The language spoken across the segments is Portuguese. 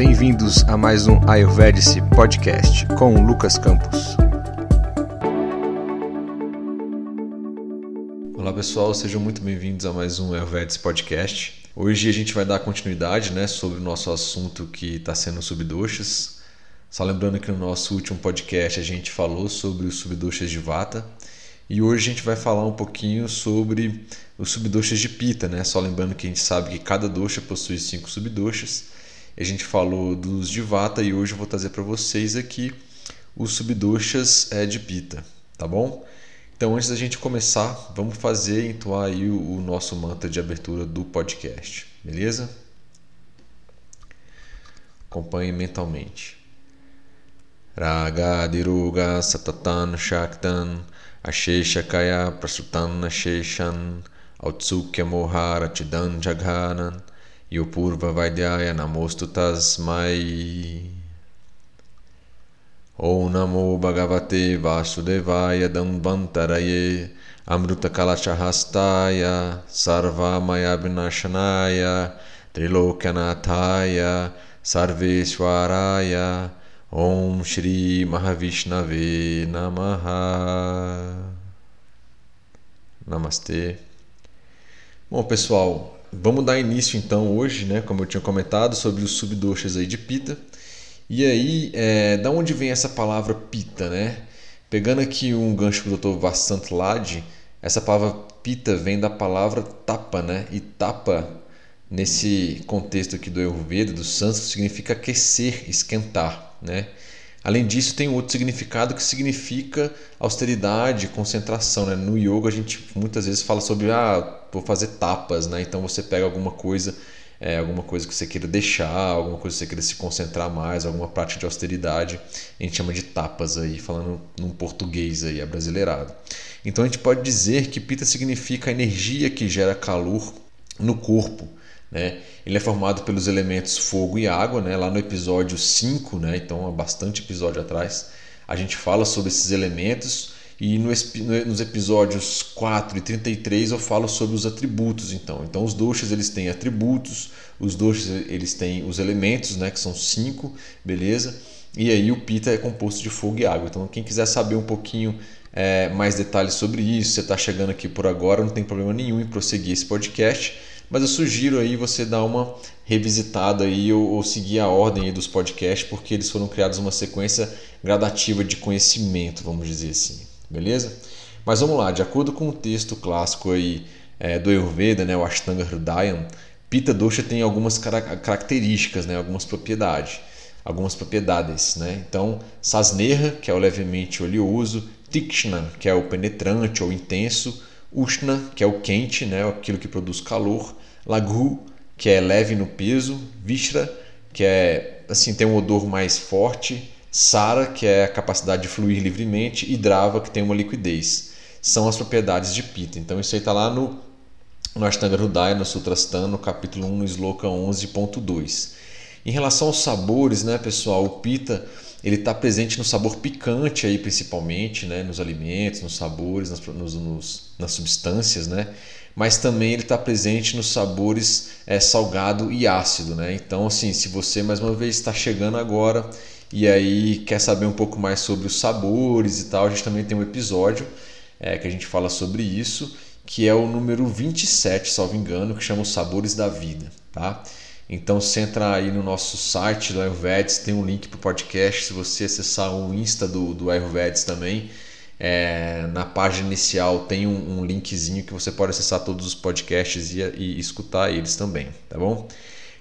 bem-vindos a mais um Ayurvedic Podcast com Lucas Campos. Olá pessoal, sejam muito bem-vindos a mais um Ayurvedic Podcast. Hoje a gente vai dar continuidade né, sobre o nosso assunto que está sendo subdoshas. Só lembrando que no nosso último podcast a gente falou sobre os subdoshas de Vata e hoje a gente vai falar um pouquinho sobre os subdoshas de Pita, né? Só lembrando que a gente sabe que cada dosha possui cinco subdoshas a gente falou dos de Vata e hoje eu vou trazer para vocês aqui os subdoshas é, de Pita, tá bom? Então, antes da gente começar, vamos fazer entoar aí o, nosso mantra de abertura do podcast, beleza? Acompanhe mentalmente. Raga Diruga Satatan Shaktan Ashesha Kaya Prasutan Asheshan Autsukya Mohara Chidan Jaghanan Yupurva Vaidyaya Namostu Tasmai Om Namo Bhagavate Vasudevaya Dambantaraye Amruta Kalachahastaya Sarvamaya Vinashanaya Trilokyanathaya Sarveswaraya Om Shri Mahavishnave Namaha. Namastê. Bom, pessoal, Vamos dar início então hoje, né, como eu tinha comentado, sobre os subdoshas aí de pita. E aí, é, da onde vem essa palavra pita, né? Pegando aqui um gancho do Dr. Vasant Lad, essa palavra pita vem da palavra tapa, né? E tapa, nesse contexto aqui do Ayurveda, do sânscrito, significa aquecer, esquentar, né? Além disso, tem outro significado que significa austeridade, concentração. Né? No yoga, a gente muitas vezes fala sobre ah, vou fazer tapas, né? então você pega alguma coisa, é, alguma coisa que você queira deixar, alguma coisa que você queira se concentrar mais, alguma prática de austeridade, a gente chama de tapas aí, falando num português aí, abrasileirado. Então a gente pode dizer que pita significa a energia que gera calor no corpo. Né? Ele é formado pelos elementos fogo e água, né? lá no episódio 5, né? então há bastante episódio atrás, a gente fala sobre esses elementos e no, nos episódios 4 e 33 eu falo sobre os atributos. Então, então os doshas eles têm atributos, os doshas eles têm os elementos, né? que são cinco, beleza? E aí o pita é composto de fogo e água. Então quem quiser saber um pouquinho é, mais detalhes sobre isso, você está chegando aqui por agora, não tem problema nenhum em prosseguir esse podcast mas eu sugiro aí você dar uma revisitada aí ou, ou seguir a ordem aí dos podcasts, porque eles foram criados uma sequência gradativa de conhecimento, vamos dizer assim, beleza? Mas vamos lá, de acordo com o texto clássico aí é, do Ayurveda, né, o Ashtanga Hridayam, Pitta Dosha tem algumas características, né, algumas propriedades, algumas propriedades, né? Então, Sasneha, que é o levemente oleoso, Tikshna, que é o penetrante ou intenso, Ushna, que é o quente, né, aquilo que produz calor, Laghu, que é leve no peso, Vishra, que é assim tem um odor mais forte, Sara, que é a capacidade de fluir livremente, e Drava, que tem uma liquidez. São as propriedades de Pita. Então isso aí está lá no, no Ashtanga Hridaya, no Sutrasthana, no capítulo 1, no Sloka 11.2. Em relação aos sabores, né, pessoal, o Pita ele está presente no sabor picante aí principalmente, né, nos alimentos, nos sabores, nas, nos, nos, nas substâncias, né, mas também ele está presente nos sabores é, salgado e ácido, né. Então, assim, se você mais uma vez está chegando agora e aí quer saber um pouco mais sobre os sabores e tal, a gente também tem um episódio é, que a gente fala sobre isso, que é o número 27, salvo engano, que chama os sabores da vida, tá? Então, se entrar aí no nosso site do Ayurvedics, tem um link para o podcast. Se você acessar o Insta do, do Ayurvedics também, é, na página inicial tem um, um, linkzinho que você pode acessar todos os podcasts e, e escutar eles também, tá bom?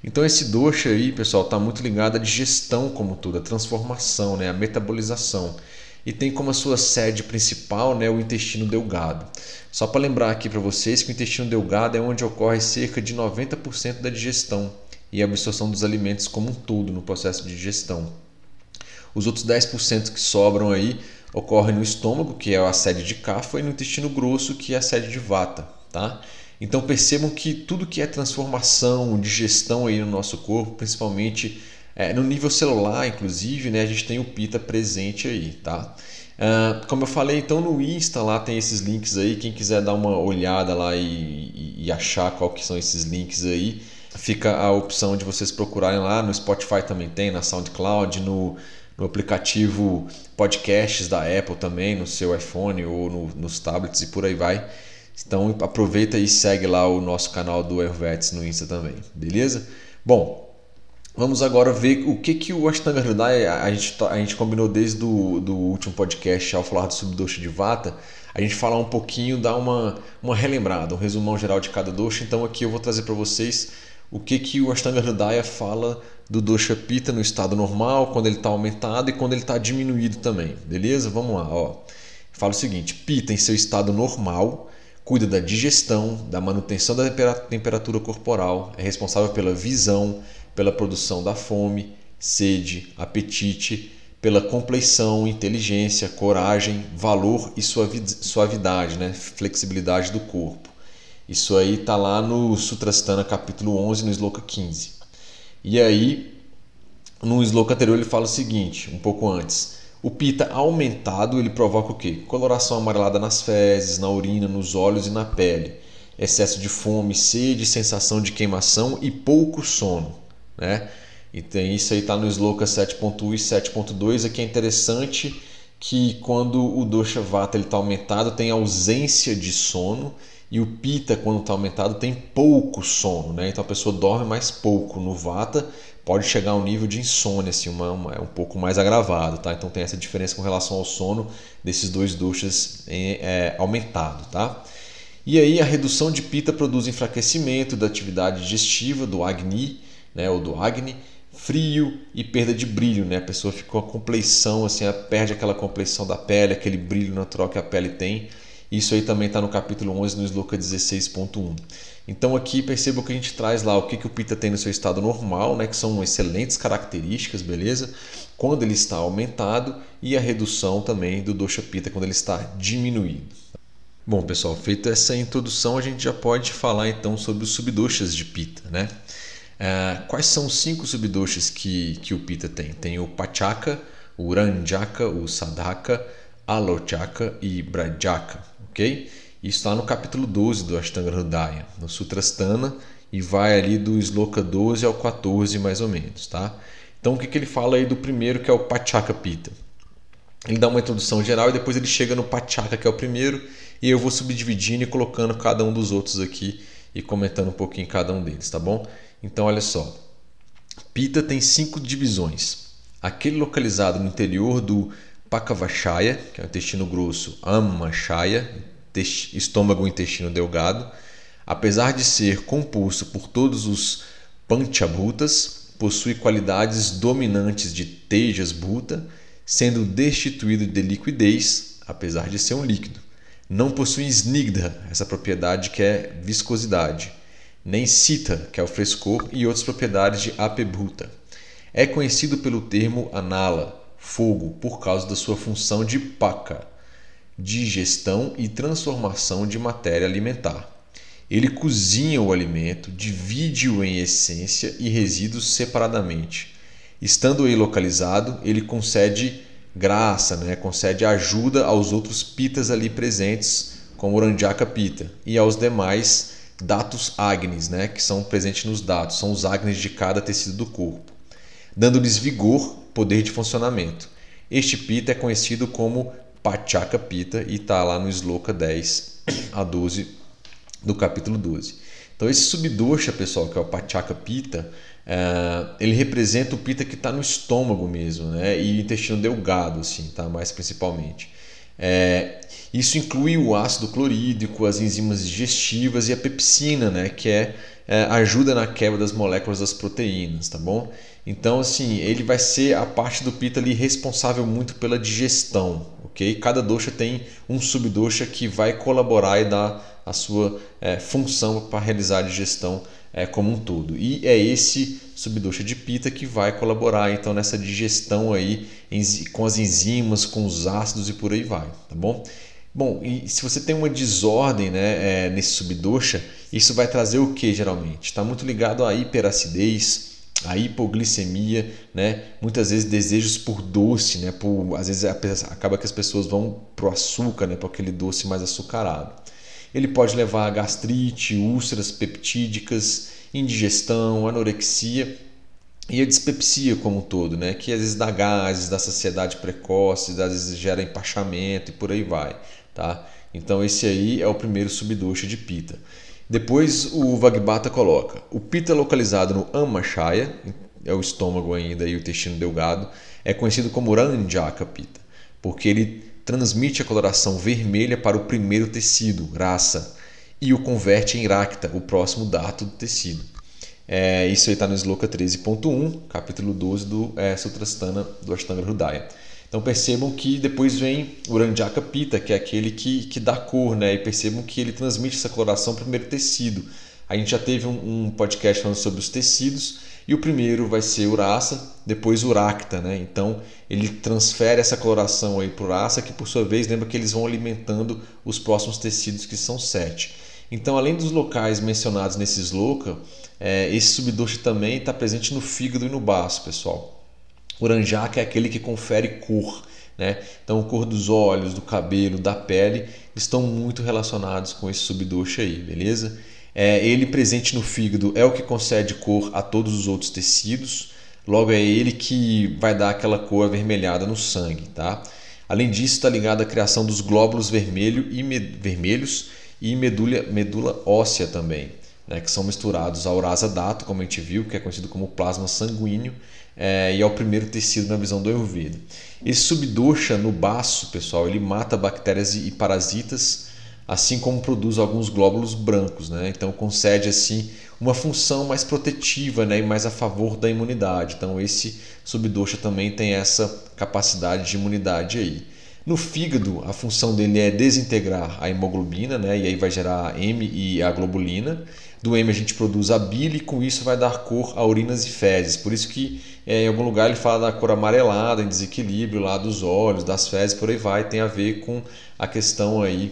Então esse dosha aí, pessoal, está muito ligado à digestão como tudo, a transformação, né, a metabolização. E tem como a sua sede principal né, o intestino delgado. Só para lembrar aqui para vocês que o intestino delgado é onde ocorre cerca de 90% da digestão e a absorção dos alimentos como um todo no processo de digestão. Os outros 10% que sobram aí ocorrem no estômago, que é a sede de Kapha, e no intestino grosso, que é a sede de Vata, tá? Então percebam que tudo que é transformação, digestão aí no nosso corpo, principalmente é, no nível celular, inclusive, né, a gente tem o Pita presente aí, tá? Uh, como eu falei, então no Insta lá tem esses links aí, quem quiser dar uma olhada lá e, e, e achar qual que são esses links aí, fica a opção de vocês procurarem lá no Spotify também tem, na SoundCloud, no, no aplicativo podcasts da Apple também, no seu iPhone ou no, nos tablets e por aí vai. Então aproveita e segue lá o nosso canal do Ayurveds no Insta também, beleza? Bom, vamos agora ver o que, que o Ashtanga Hridaya, a gente, a gente combinou desde do, do último podcast ao falar do subdosha de Vata, a gente falar um pouquinho, dar uma, uma relembrada, um resumão geral de cada dosha. Então aqui eu vou trazer para vocês o que, que o Ashtanga Hridaya fala do dosha Pitta no estado normal, quando ele está aumentado e quando ele está diminuído também. Beleza? Vamos lá. Ó. Fala o seguinte: Pitta em seu estado normal cuida da digestão, da manutenção da temperatura corporal, é responsável pela visão, pela produção da fome, sede, apetite, pela compleição, inteligência, coragem, valor e suavidade, né? flexibilidade do corpo. Isso aí está lá no Sutrastana capítulo 11, no Sloka 15. E aí, no Sloka anterior ele fala o seguinte, um pouco antes. O pita aumentado ele provoca o quê? Coloração amarelada nas fezes, na urina, nos olhos e na pele. Excesso de fome, sede, sensação de queimação e pouco sono. Né? Então isso aí está no Sloka 7.1 e 7.2. Aqui é interessante que quando o dosha vata está aumentado tem ausência de sono e o pita quando está aumentado tem pouco sono, né? Então a pessoa dorme mais pouco no vata, pode chegar a um nível de insônia, assim, uma, uma, é um pouco mais agravado, tá? Então tem essa diferença com relação ao sono desses dois doshas é, é, aumentado, tá? E aí a redução de pita produz enfraquecimento da atividade digestiva do agni, né? Ou do agni frio e perda de brilho, né? A pessoa ficou a compleição, assim, perde aquela compleição da pele, aquele brilho natural que a pele tem. Isso aí também está no capítulo 11, no Sloka 16.1. Então aqui perceba que a gente traz lá o que, que o Pita tem no seu estado normal, né? que são excelentes características, beleza? Quando ele está aumentado e a redução também do Dosha Pita quando ele está diminuído. Bom, pessoal, feita essa introdução, a gente já pode falar então sobre os subdoshas de Pita, né? Uh, quais são os cinco subdoshas que, que o Pita tem? Tem o Pachaka, o Ranjaka, o Sadhaka, Alochaka e Brajaka, ok? Isso está no capítulo 12 do Ashtanga Hridaya, no Sutrasthana, e vai ali do Sloka 12 ao 14 mais ou menos, tá? Então o que, que ele fala aí do primeiro que é o Pachaka Pita? Ele dá uma introdução geral e depois ele chega no Pachaka que é o primeiro e eu vou subdividindo e colocando cada um dos outros aqui e comentando um pouquinho cada um deles, tá bom? Então, olha só. Pita tem cinco divisões. Aquele localizado no interior do Pakavachaya, que é o intestino grosso, Amachaya, estômago intestino delgado, apesar de ser composto por todos os Panchabhutas, possui qualidades dominantes de Tejas Bhuta, sendo destituído de liquidez, apesar de ser um líquido. Não possui Snigdha, essa propriedade que é viscosidade nem cita, que é o frescor, e outras propriedades de apebhuta. É conhecido pelo termo anala, fogo, por causa da sua função de paka, digestão e transformação de matéria alimentar. Ele cozinha o alimento, divide-o em essência e resíduos separadamente. Estando aí localizado, ele concede graça, né? concede ajuda aos outros pitas ali presentes, como o Ranjaka Pita, e aos demais datus agnes, né, que são presentes nos dados, são os agnes de cada tecido do corpo, dando-lhes vigor, poder de funcionamento. Este pita é conhecido como Pachaka Pita e está lá no Sloka 10 a 12 do capítulo 12. Então esse subdosha, pessoal, que é o Pachaka Pita, é, ele representa o pita que está no estômago mesmo, né? E intestino delgado, assim, tá? Mais principalmente. É, isso inclui o ácido clorídrico, as enzimas digestivas e a pepsina, né, que é, é, ajuda na quebra das moléculas das proteínas, tá bom? Então, assim, ele vai ser a parte do pita ali responsável muito pela digestão, ok? Cada dosha tem um subdosha que vai colaborar e dar a sua é, função para realizar a digestão é, como um todo. E é esse subdosha de pita que vai colaborar então nessa digestão aí com as enzimas, com os ácidos e por aí vai, tá bom? Bom, e se você tem uma desordem né, é, nesse subdosha, isso vai trazer o que geralmente? Está muito ligado à hiperacidez, à hipoglicemia, né? muitas vezes desejos por doce, né? por, às vezes acaba que as pessoas vão para o açúcar, né? para aquele doce mais açucarado. Ele pode levar a gastrite, úlceras peptídicas indigestão, anorexia e a dispepsia como um todo, né? que às vezes dá gases, dá saciedade precoce, às vezes gera empachamento e por aí vai. Tá? Então esse aí é o primeiro subdosha de pita. Depois o Vagbata coloca o pita localizado no Amachaya, é o estômago ainda e o intestino delgado, é conhecido como Ranjaka pita, porque ele transmite a coloração vermelha para o primeiro tecido, raça, e o converte em racta, o próximo dato do tecido. É, isso aí está no Sloka 13.1, capítulo 12 do é, Sutrasthana do Ashtanga Hridaya. Então percebam que depois vem o Ranjaka Pita, que é aquele que, que dá cor, né? e percebam que ele transmite essa coloração para o primeiro tecido. A gente já teve um, um, podcast falando sobre os tecidos, e o primeiro vai ser o Rasa, depois o Racta. Né? Então ele transfere essa coloração para o Rasa, que por sua vez lembra que eles vão alimentando os próximos tecidos, que são sete. Então, além dos locais mencionados nesse sloka, é, esse subdosha também está presente no fígado e no baço, pessoal. O Ranjaka é aquele que confere cor. Né? Então, a cor dos olhos, do cabelo, da pele estão muito relacionados com esse subdosha aí, beleza? É, ele presente no fígado é o que concede cor a todos os outros tecidos, logo é ele que vai dar aquela cor avermelhada no sangue. Tá? Além disso, está ligado à criação dos glóbulos vermelho e vermelhos e medula, medula óssea também, né, que são misturados ao dato, como a gente viu, que é conhecido como plasma sanguíneo, é, e é o primeiro tecido na visão do Ayurveda. Esse subdosha no baço, pessoal, ele mata bactérias e parasitas, assim como produz alguns glóbulos brancos, né? Então concede assim uma função mais protetiva, né, e mais a favor da imunidade. Então esse subdosha também tem essa capacidade de imunidade aí. No fígado, a função dele é desintegrar a hemoglobina, né? e aí vai gerar M e a globulina. Do M a gente produz a bile e com isso vai dar cor a urinas e fezes. Por isso que é, em algum lugar ele fala da cor amarelada, em desequilíbrio lá dos olhos, das fezes, por aí vai. Tem a ver com a questão aí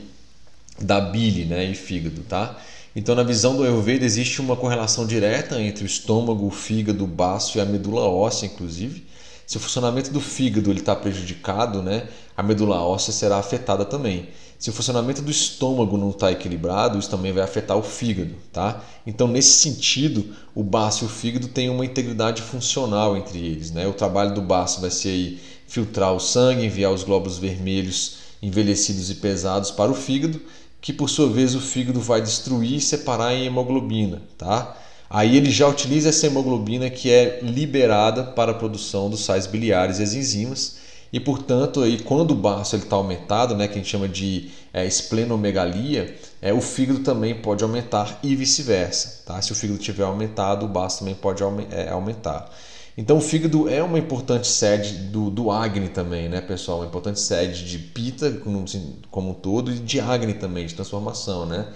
da bile né? e fígado. Tá? Então, na visão do Ayurveda, existe uma correlação direta entre o estômago, o fígado, o baço e a medula óssea, inclusive. Se o funcionamento do fígado está prejudicado, né, a medula óssea será afetada também. Se o funcionamento do estômago não está equilibrado, isso também vai afetar o fígado. Tá? Então, nesse sentido, o baço e o fígado têm uma integridade funcional entre eles. Né? O trabalho do baço vai ser aí, filtrar o sangue, enviar os glóbulos vermelhos envelhecidos e pesados para o fígado, que por sua vez o fígado vai destruir e separar em hemoglobina. Tá? Aí ele já utiliza essa hemoglobina que é liberada para a produção dos sais biliares e as enzimas. E portanto, aí, quando o baço está aumentado, né, que a gente chama de é, esplenomegalia, é, o fígado também pode aumentar e vice-versa. Tá? Se o fígado tiver aumentado, o baço também pode é, aumentar. Então o fígado é uma importante sede do, do Agni também, né, pessoal? Uma importante sede de Pita como, como um todo e de Agni também, de transformação, né?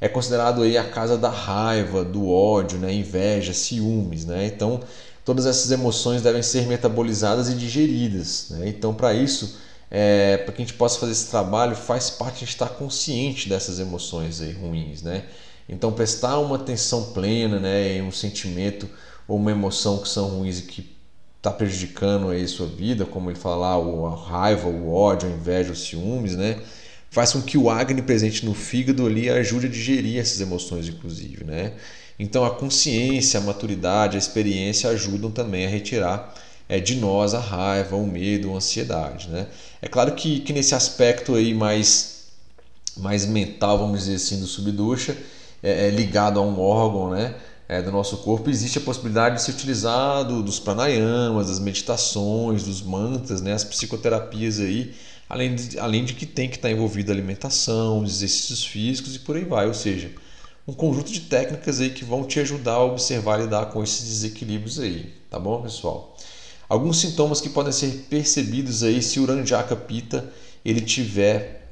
é considerado aí a casa da raiva, do ódio, né, inveja, ciúmes, né? Então todas essas emoções devem ser metabolizadas e digeridas, né? Então para isso, é, para que a gente possa fazer esse trabalho, faz parte de estar consciente dessas emoções aí ruins, né? Então prestar uma atenção plena, né, em um sentimento ou uma emoção que são ruins e que está prejudicando aí sua vida, como ele fala lá, a raiva, o ódio, a inveja, os ciúmes, né? faz com que o Agni presente no fígado ali ajude a digerir essas emoções, inclusive. Né? Então a consciência, a maturidade, a experiência ajudam também a retirar é, de nós a raiva, o medo, a ansiedade. Né? É claro que, que nesse aspecto aí mais, mais mental, vamos dizer assim, do subducha, é, é ligado a um órgão né, é, do nosso corpo, existe a possibilidade de se utilizar do, dos pranayamas, das meditações, dos mantras, né, as psicoterapias aí, além de, além de que tem que estar envolvido alimentação, exercícios físicos e por aí vai, ou seja, um conjunto de técnicas aí que vão te ajudar a observar e lidar com esses desequilíbrios aí, tá bom, pessoal? Alguns sintomas que podem ser percebidos aí se o Ranjaka Pita ele tiver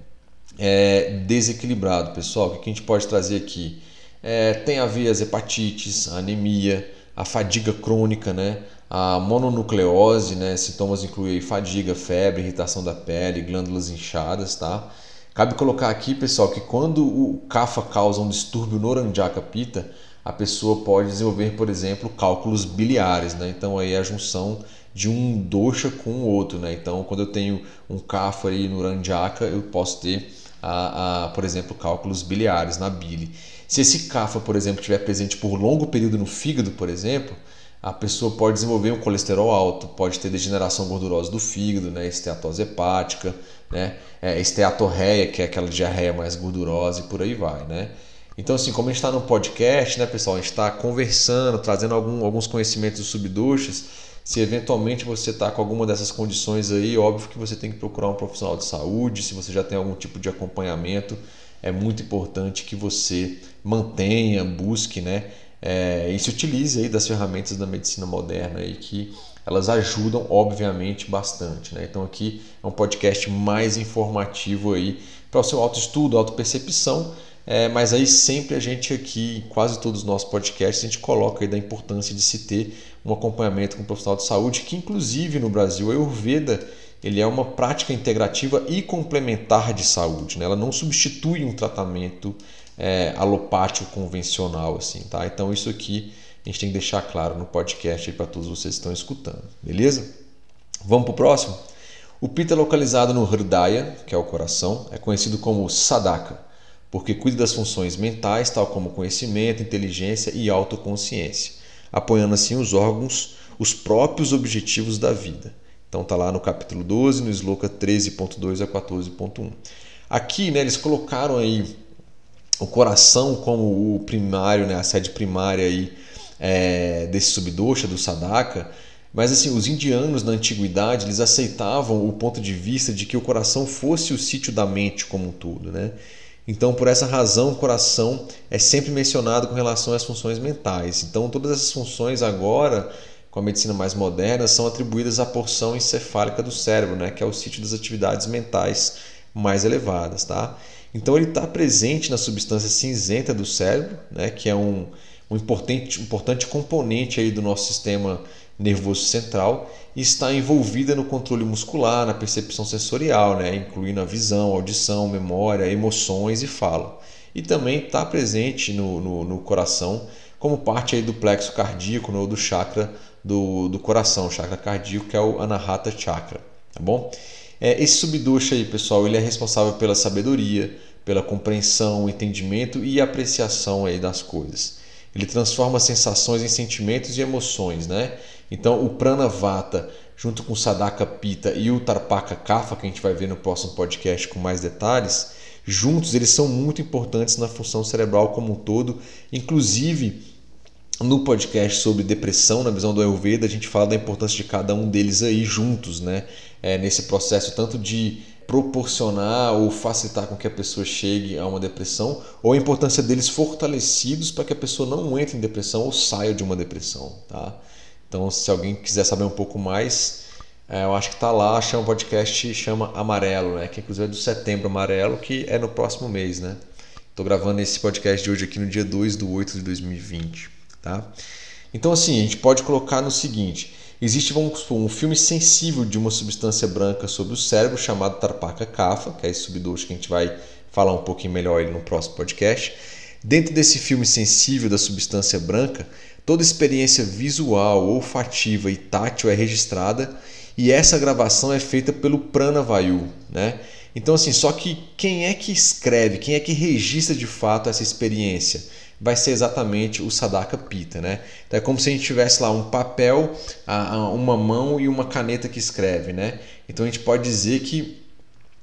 é, desequilibrado, pessoal. O que a gente pode trazer aqui? É, tem a ver as hepatites, a anemia, a fadiga crônica, né? A mononucleose, né? Sintomas incluem fadiga, febre, irritação da pele, glândulas inchadas, tá? Cabe colocar aqui, pessoal, que quando o CAFA causa um distúrbio no Ranjaka Pita, a pessoa pode desenvolver, por exemplo, cálculos biliares, né? Então aí é a junção de um dosha com o outro, né? Então quando eu tenho um CAFA no Ranjaka, eu posso ter, a, a, por exemplo, cálculos biliares na bile. Se esse kapha, por exemplo, estiver presente por longo período no fígado, por exemplo, a pessoa pode desenvolver um colesterol alto, pode ter degeneração gordurosa do fígado, né, esteatose hepática, né, é, esteatorreia, que é aquela diarreia mais gordurosa e por aí vai, né. Então, assim, como a gente está no podcast, né, pessoal, a gente está conversando, trazendo algum, alguns conhecimentos dos subduchas. Se eventualmente você está com alguma dessas condições aí, óbvio que você tem que procurar um profissional de saúde. Se você já tem algum tipo de acompanhamento, é muito importante que você mantenha, busque, né, é, e se utilize aí das ferramentas da medicina moderna aí que elas ajudam obviamente bastante, né? Então aqui é um podcast mais informativo aí para o seu autoestudo, autopercepção é, mas aí sempre a gente aqui, quase todos os nossos podcasts, a gente coloca aí da importância de se ter um acompanhamento com um profissional de saúde, que inclusive no Brasil, a Ayurveda ele é uma prática integrativa e complementar de saúde. Né? Ela não substitui um tratamento é, alopático convencional. assim, tá? Então isso aqui a gente tem que deixar claro no podcast para todos vocês que estão escutando. Beleza? Vamos para o próximo? O Pita é localizado no Hridaya, que é o coração, é conhecido como Sadaka porque cuida das funções mentais, tal como conhecimento, inteligência e autoconsciência, apoiando assim os órgãos, os próprios objetivos da vida. Então está lá no capítulo 12, no Sloka 13.2 a 14.1. Aqui né, eles colocaram aí o coração como o primário, né, a sede primária aí, é, desse subdosha, do sadaka, mas assim, os indianos na antiguidade, eles aceitavam o ponto de vista de que o coração fosse o sítio da mente como um todo, né? Então, por essa razão, o coração é sempre mencionado com relação às funções mentais. Então, todas essas funções agora, com a medicina mais moderna, são atribuídas à porção encefálica do cérebro, né, que é o sítio das atividades mentais mais elevadas. Tá? Então, ele está presente na substância cinzenta do cérebro, né, que é um, um importante, importante componente aí do nosso sistema nervoso central e está envolvida no controle muscular, na percepção sensorial, né? incluindo a visão, audição, memória, emoções e fala. E também está presente no, no, no, coração como parte aí do plexo cardíaco né? ou do chakra do, do coração, chakra cardíaco, que é o Anahata Chakra. Tá bom? É, esse subdosha aí, pessoal, ele é responsável pela sabedoria, pela compreensão, entendimento e apreciação aí das coisas. Ele transforma sensações em sentimentos e emoções, né? Então, o Pranavata, junto com o Sadaka Pita e o Tarpaka Kapha, que a gente vai ver no próximo podcast com mais detalhes, juntos eles são muito importantes na função cerebral como um todo, inclusive no podcast sobre depressão, na visão do Ayurveda, a gente fala da importância de cada um deles aí juntos, né? É, nesse processo tanto de proporcionar ou facilitar com que a pessoa chegue a uma depressão, ou a importância deles fortalecidos para que a pessoa não entre em depressão ou saia de uma depressão, tá? Então, se alguém quiser saber um pouco mais, é, eu acho que está lá, chama um podcast chama Amarelo, né? Que inclusive é do Setembro Amarelo, que é no próximo mês, né? Estou gravando esse podcast de hoje aqui no dia 2 de 8 de 2020, tá? Então, assim, a gente pode colocar no seguinte: existe vamos supor, um filme sensível de uma substância branca sobre o cérebro chamado Tarpaka Kapha, que é esse subdoce que a gente vai falar um pouquinho melhor no próximo podcast. Dentro desse filme sensível da substância branca, Toda experiência visual, olfativa e tátil é registrada e essa gravação é feita pelo Pranavayu, né? Então assim, só que quem é que escreve, quem é que registra de fato essa experiência? Vai ser exatamente o Sadaka Pita, né? Então é como se a gente tivesse lá um papel, uma mão e uma caneta que escreve, né? Então a gente pode dizer que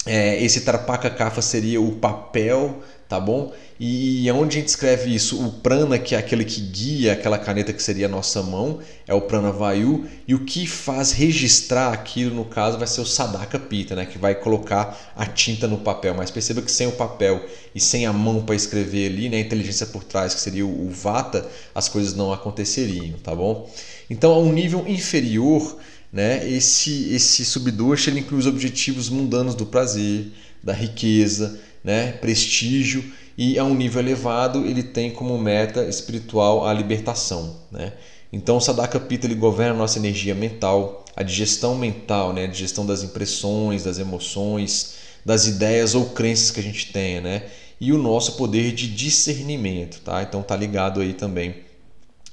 é, esse Tarpaka Kapha seria o papel, tá bom? E onde a gente escreve isso? O prana, que é aquele que guia aquela caneta que seria a nossa mão, é o prana vayu, e o que faz registrar aquilo, no caso, vai ser o sadaka pita, né? que vai colocar a tinta no papel. Mas perceba que sem o papel e sem a mão para escrever ali, né? a inteligência por trás, que seria o vata, as coisas não aconteceriam, tá bom? Então, a um nível inferior, né? esse, esse subdosha ele inclui os objetivos mundanos do prazer, da riqueza, né? prestígio e a um nível elevado ele tem como meta espiritual a libertação. Né? Então Sadaka Pita ele governa a nossa energia mental, a digestão mental, né? a digestão das impressões, das emoções, das ideias ou crenças que a gente tenha, né? e o nosso poder de discernimento. Tá? Então está ligado aí também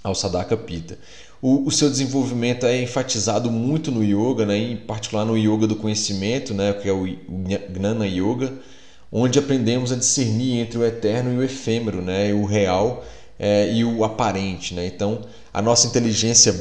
ao Sadaka Pita. O, o, seu desenvolvimento é enfatizado muito no yoga, né? em particular no yoga do conhecimento, né? que é o Gnana Yoga, onde aprendemos a discernir entre o eterno e o efêmero, né? o real é, e o aparente. Né? Então, a nossa inteligência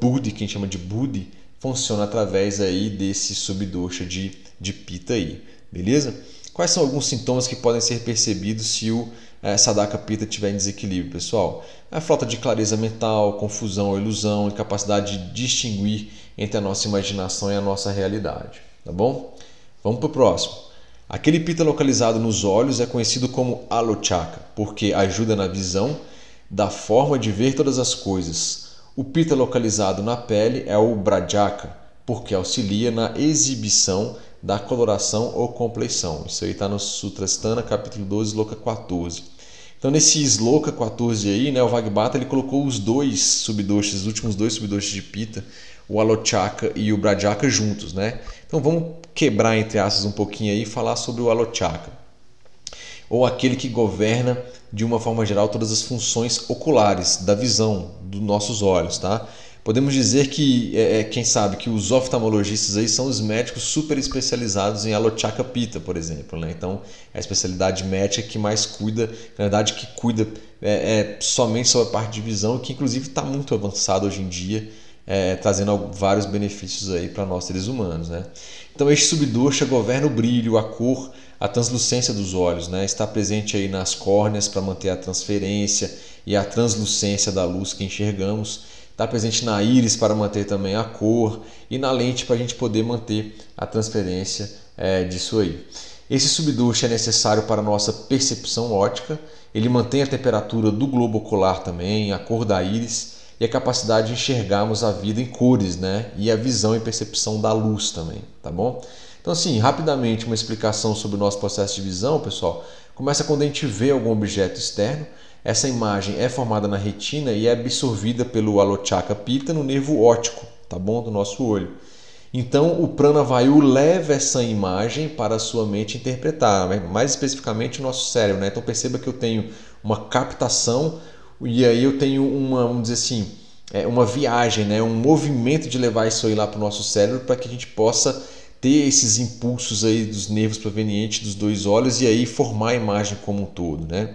Buddhi, que a gente chama de Buddhi, funciona através aí desse subdosha de, de Pita aí, beleza? Quais são alguns sintomas que podem ser percebidos se o é, Sadaka Pita estiver em desequilíbrio, pessoal? A falta de clareza mental, confusão ou ilusão, incapacidade de distinguir entre a nossa imaginação e a nossa realidade, tá bom? Vamos para o próximo. Aquele pita localizado nos olhos é conhecido como alochaka, porque ajuda na visão da forma de ver todas as coisas. O pita localizado na pele é o brajaka, porque auxilia na exibição da coloração ou compleição. Isso aí está no Sutrastana, capítulo 12, Loka 14. Então, nesse Sloka 14 aí, né, o Vagbata ele colocou os dois subdoshas, os últimos dois subdoshas de Pita, o Alochaka e o Brajaka juntos, né? Então vamos quebrar entre aspas um pouquinho aí e falar sobre o Alochaka. Ou aquele que governa de uma forma geral todas as funções oculares da visão dos nossos olhos, tá? Podemos dizer que, é, é, quem sabe, que os oftalmologistas aí são os médicos super especializados em alochaka pita, por exemplo. Né? Então, é a especialidade médica que mais cuida, na verdade, que cuida é, é somente sobre a parte de visão, que inclusive está muito avançado hoje em dia é, trazendo vários benefícios aí para nós seres humanos. Né? Então este subdosha governa o brilho, a cor, a translucência dos olhos, né? está presente aí nas córneas para manter a transferência e a translucência da luz que enxergamos, está presente na íris para manter também a cor e na lente para a gente poder manter a transferência é, disso aí. Esse subdosha é necessário para a nossa percepção ótica, ele mantém a temperatura do globo ocular também, a cor da íris e a capacidade de enxergarmos a vida em cores, né? E a visão e percepção da luz também, tá bom? Então, assim, rapidamente uma explicação sobre o nosso processo de visão, pessoal. Começa quando a gente vê algum objeto externo. Essa imagem é formada na retina e é absorvida pelo alochaka pita no nervo óptico, tá bom? Do nosso olho. Então, o pranavayu leva essa imagem para a sua mente interpretar, né? mais especificamente o nosso cérebro. Né? Então, perceba que eu tenho uma captação e aí eu tenho uma, vamos dizer assim, é, uma viagem, né? um movimento de levar isso aí lá para o nosso cérebro para que a gente possa ter esses impulsos aí dos nervos provenientes dos dois olhos e aí formar a imagem como um todo. Né?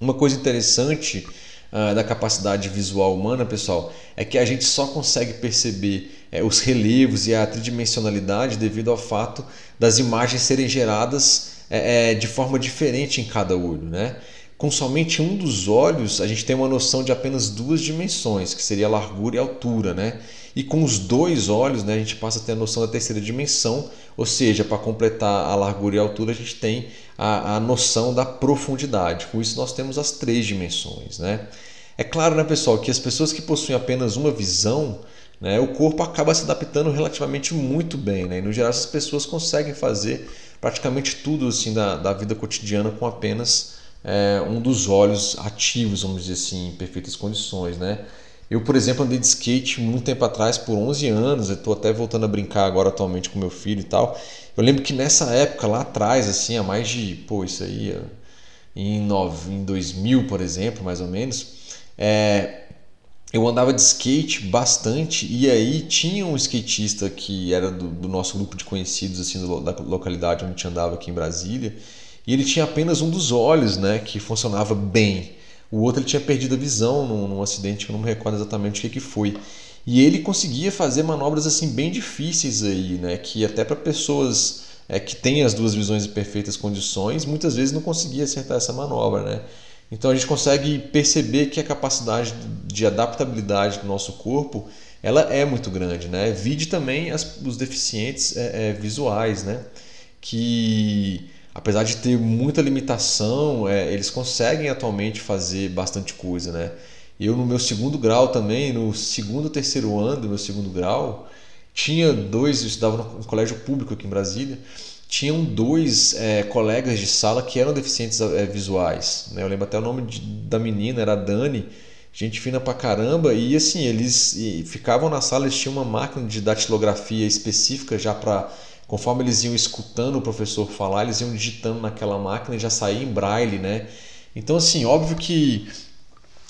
Uma coisa interessante uh, da capacidade visual humana, pessoal, é que a gente só consegue perceber é, os relevos e a tridimensionalidade devido ao fato das imagens serem geradas é, é, de forma diferente em cada olho. Né? Com somente um dos olhos, a gente tem uma noção de apenas duas dimensões, que seria largura e altura, né? E com os dois olhos, né, a gente passa a ter a noção da terceira dimensão, ou seja, para completar a largura e a altura, a gente tem a, a noção da profundidade. Com isso, nós temos as três dimensões, né? É claro, né, pessoal, que as pessoas que possuem apenas uma visão, né, o corpo acaba se adaptando relativamente muito bem, né? E no geral, essas pessoas conseguem fazer praticamente tudo assim da, da vida cotidiana com apenas é, um dos olhos ativos, vamos dizer assim, em perfeitas condições, né? Eu, por exemplo, andei de skate muito tempo atrás, por 11 anos, estou até voltando a brincar agora atualmente com meu filho e tal. Eu lembro que nessa época, lá atrás, assim, há mais de, pô, isso aí, em, nove, em 2000, por exemplo, mais ou menos, é, eu andava de skate bastante e aí tinha um skatista que era do, do nosso grupo de conhecidos, assim, do, da localidade onde a gente andava aqui em Brasília, e ele tinha apenas um dos olhos né, que funcionava bem. O outro ele tinha perdido a visão num, num acidente que eu não me recordo exatamente o que, que foi. E ele conseguia fazer manobras assim bem difíceis aí, né, que até para pessoas é, que têm as duas visões em perfeitas condições, muitas vezes não conseguia acertar essa manobra, né? Então a gente consegue perceber que a capacidade de adaptabilidade do nosso corpo ela é muito grande, né? Vide também as, os deficientes é, é, visuais, né? Que apesar de ter muita limitação, é, eles conseguem atualmente fazer bastante coisa, né? Eu no meu segundo grau também, no segundo terceiro ano do meu segundo grau, tinha dois, eu estudava no colégio público aqui em Brasília, tinham dois é, colegas de sala que eram deficientes é, visuais. Né? Eu lembro até o nome de, da menina, era Dani, gente fina pra caramba, e assim, eles e ficavam na sala, eles tinham uma máquina de datilografia específica já para conforme eles iam escutando o professor falar, eles iam digitando naquela máquina e já saía em braille, né? Então, assim, óbvio que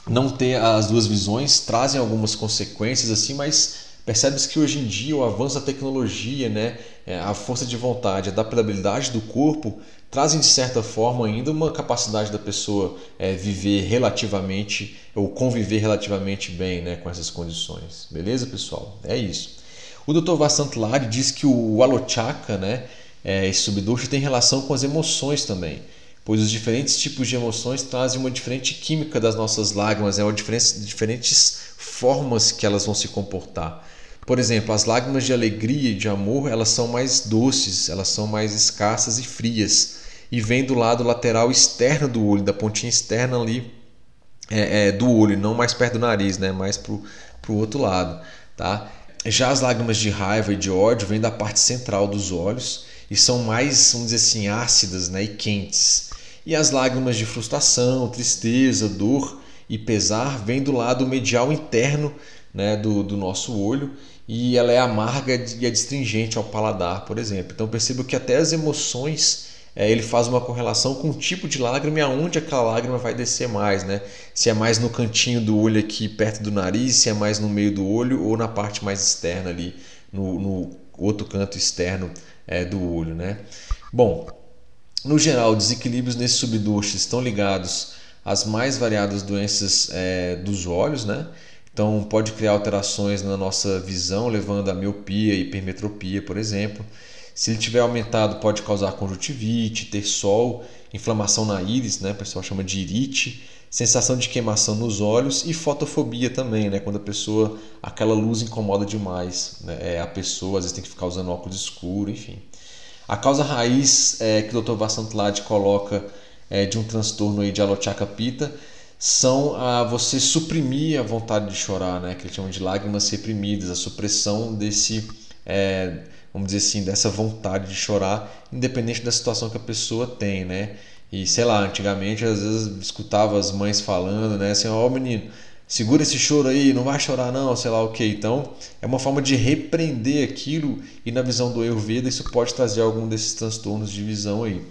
não ter as duas visões trazem algumas consequências, assim, mas percebe-se que hoje em dia o avanço da tecnologia, né, é, a força de vontade, a adaptabilidade do corpo trazem de certa forma ainda uma capacidade da pessoa é, viver relativamente ou conviver relativamente bem né, com essas condições. Beleza, pessoal? É isso. O Dr. Vasant Lad diz que o alochaka, né, é, esse subdosha, tem relação com as emoções também, pois os diferentes tipos de emoções trazem uma diferente química das nossas lágrimas, é uma diferença, diferentes formas que elas vão se comportar. Por exemplo, as lágrimas de alegria e de amor, elas são mais doces, elas são mais escassas e frias e vem do lado lateral externo do olho, da pontinha externa ali é, é, do olho, não mais perto do nariz, né? mais para o outro lado. Tá? Já as lágrimas de raiva e de ódio vêm da parte central dos olhos e são mais, vamos dizer assim, ácidas né? e quentes. E as lágrimas de frustração, tristeza, dor e pesar vêm do lado medial interno né? do, do nosso olho e ela é amarga e adstringente ao paladar, por exemplo. Então perceba que até as emoções é, ele faz uma correlação com o tipo de lágrima e aonde aquela lágrima vai descer mais, né? Se é mais no cantinho do olho aqui perto do nariz, se é mais no meio do olho ou na parte mais externa ali, no, no outro canto externo é, do olho, né? Bom, no geral, desequilíbrios nesse subduche estão ligados às mais variadas doenças é, dos olhos, né? Então pode criar alterações na nossa visão, levando a miopia e hipermetropia, por exemplo. Se ele tiver aumentado, pode causar conjuntivite, ter sol, inflamação na íris, né? o pessoal chama de irite, sensação de queimação nos olhos e fotofobia também, né? quando a pessoa, aquela luz incomoda demais né? é, a pessoa, às vezes tem que ficar usando óculos escuros, enfim. A causa raiz é, que o Dr. Vasantlad coloca é, de um transtorno aí de alochaka pita são a você suprimir a vontade de chorar, né? que eles chamam de lágrimas reprimidas, a supressão desse é, vamos dizer assim, dessa vontade de chorar, independente da situação que a pessoa tem, né? E sei lá, antigamente às vezes escutava as mães falando, né, assim, ó oh, menino, segura esse choro aí, não vai chorar não, sei lá o que. Então, é uma forma de repreender aquilo e na visão do Ayurveda isso pode trazer algum desses transtornos de visão aí.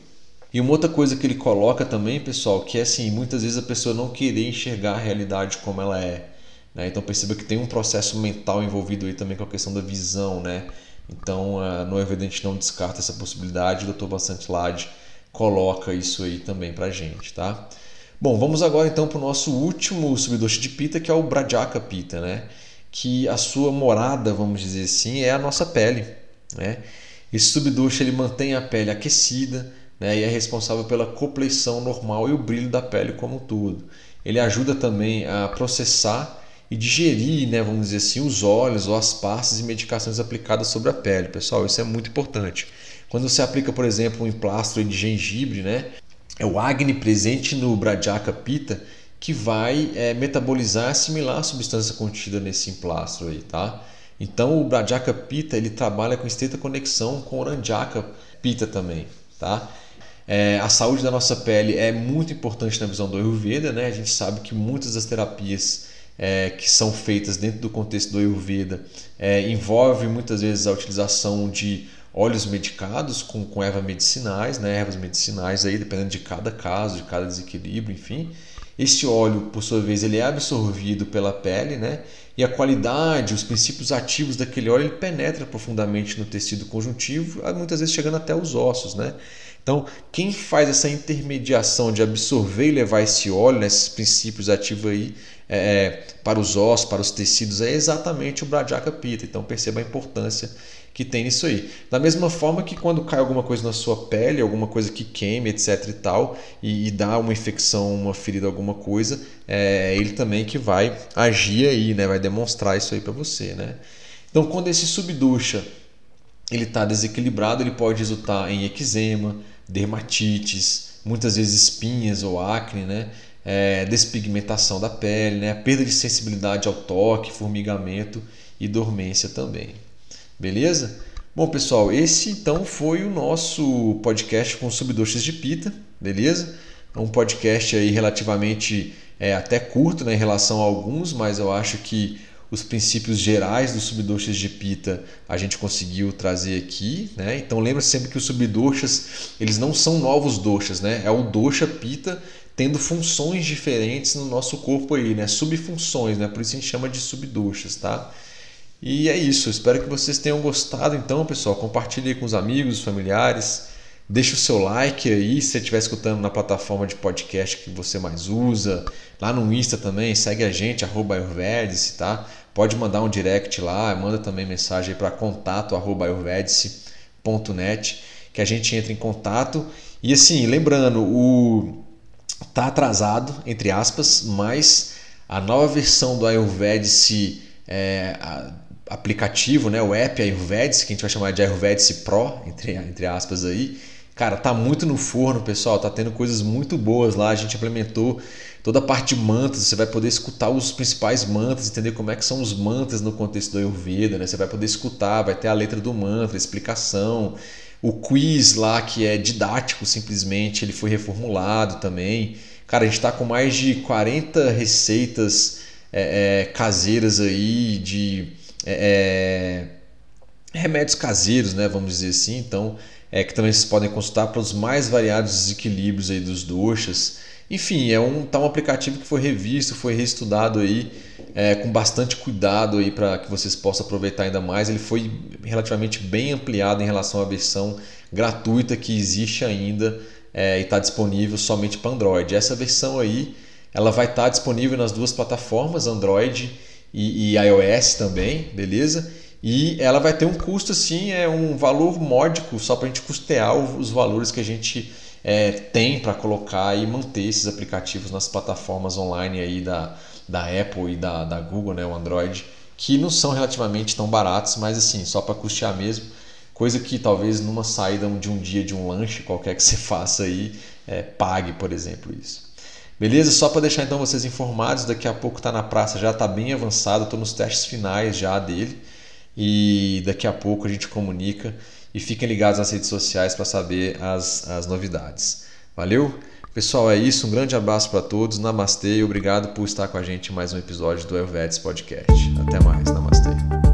E uma outra coisa que ele coloca também, pessoal, que é assim, muitas vezes a pessoa não querer enxergar a realidade como ela é. Né? Então perceba que tem um processo mental envolvido aí também com a questão da visão, né? Então, uh, no Evidente não descarta essa possibilidade, o Dr. Bastante Lade coloca isso aí também para gente, tá? Bom, vamos agora então para o nosso último subdoce de pita, que é o Brajaka pita, né? Que a sua morada, vamos dizer assim, é a nossa pele, né? Esse subdoce ele mantém a pele aquecida, né? E é responsável pela copleição normal e o brilho da pele como um todo. Ele ajuda também a processar e digerir, né, vamos dizer assim, os óleos ou as pastas e medicações aplicadas sobre a pele. Pessoal, isso é muito importante. Quando você aplica, por exemplo, um emplastro de gengibre, né, é o Agni presente no Brajaka Pita que vai é, metabolizar, assimilar a substância contida nesse emplastro aí, tá? Então o Brajaka Pita ele trabalha com estreita conexão com o Oranjaka Pita também, tá? É, a saúde da nossa pele é muito importante na visão do Ayurveda, né? A gente sabe que muitas das terapias é, que são feitas dentro do contexto do Ayurveda é, envolve muitas vezes a utilização de óleos medicados com, com ervas medicinais, né, ervas medicinais aí dependendo de cada caso, de cada desequilíbrio, enfim. Esse óleo, por sua vez, ele é absorvido pela pele, né? E a qualidade, os princípios ativos daquele óleo, ele penetra profundamente no tecido conjuntivo, muitas vezes chegando até os ossos, né? Então, quem faz essa intermediação de absorver e levar esse óleo, né, esses princípios ativos aí, é, é, para os ossos, para os tecidos, é exatamente o Brajaka Pita. Então perceba a importância que tem nisso aí. Da mesma forma que quando cai alguma coisa na sua pele, alguma coisa que queime, etc e tal, e, e dá uma infecção, uma ferida, alguma coisa, é ele também que vai agir aí, né? vai demonstrar isso aí para você. Né? Então quando esse subducha ele está desequilibrado, ele pode resultar em eczema, dermatites, muitas vezes espinhas ou acne, né? É, despigmentação da pele, né? perda de sensibilidade ao toque, formigamento e dormência também. Beleza? Bom, pessoal, esse então foi o nosso podcast com subdoxas de pita, beleza? É um podcast aí relativamente é, até curto né, em relação a alguns, mas eu acho que os princípios gerais dos subdoxas de pita a gente conseguiu trazer aqui, né? Então lembra sempre que os subdoxas eles não são novos doxas, né? É o doxa pita tendo funções diferentes no nosso corpo aí, né? Subfunções, né? Por isso a gente chama de subduchas, tá? E é isso. Espero que vocês tenham gostado. Então, pessoal, compartilhe com os amigos, os familiares. Deixa o seu like aí se você estiver escutando na plataforma de podcast que você mais usa. Lá no Insta também, segue a gente, arroba Ayurvedice, tá? Pode mandar um direct lá, manda também mensagem para contato arroba ayurvedice.net que a gente entra em contato. E assim, lembrando, o tá atrasado, entre aspas, mas a nova versão do Ayurvedice é, aplicativo, né, o app Ayurvedice, que a gente vai chamar de Ayurvedice Pro, entre, entre aspas aí, Cara, tá muito no forno, pessoal. Tá tendo coisas muito boas lá. A gente implementou toda a parte de mantras. Você vai poder escutar os principais mantras, entender como é que são os mantras no contexto do Ayurveda, né? Você vai poder escutar, vai ter a letra do mantra, a explicação. O quiz lá, que é didático simplesmente, ele foi reformulado também. Cara, a gente está com mais de 40 receitas é, é, caseiras aí de é, é, remédios caseiros, né? Vamos dizer assim. Então, é, que também vocês podem consultar para os mais variados desequilíbrios aí dos doxas. Enfim, é um, tá um aplicativo que foi revisto, foi reestudado aí é, com bastante cuidado aí para que vocês possam aproveitar ainda mais. Ele foi relativamente bem ampliado em relação à versão gratuita que existe ainda é, e está disponível somente para Android. Essa versão aí ela vai estar tá disponível nas duas plataformas, Android e, e iOS também, beleza? E ela vai ter um custo assim, é um valor módico só para a gente custear os valores que a gente é, tem para colocar e manter esses aplicativos nas plataformas online aí da, da Apple e da, da Google, né, o Android, que não são relativamente tão baratos, mas assim, só para custear mesmo. Coisa que talvez numa saída de um dia de um lanche qualquer que você faça aí, é, pague, por exemplo, isso. Beleza? Só para deixar então vocês informados, daqui a pouco está na praça, já está bem avançado, estou nos testes finais já dele e daqui a pouco a gente comunica e fiquem ligados nas redes sociais para saber as, as novidades. Valeu? Pessoal, é isso. Um grande abraço para todos. Namastê e obrigado por estar com a gente em mais um episódio do Elvetes Podcast. Até mais. Namastê.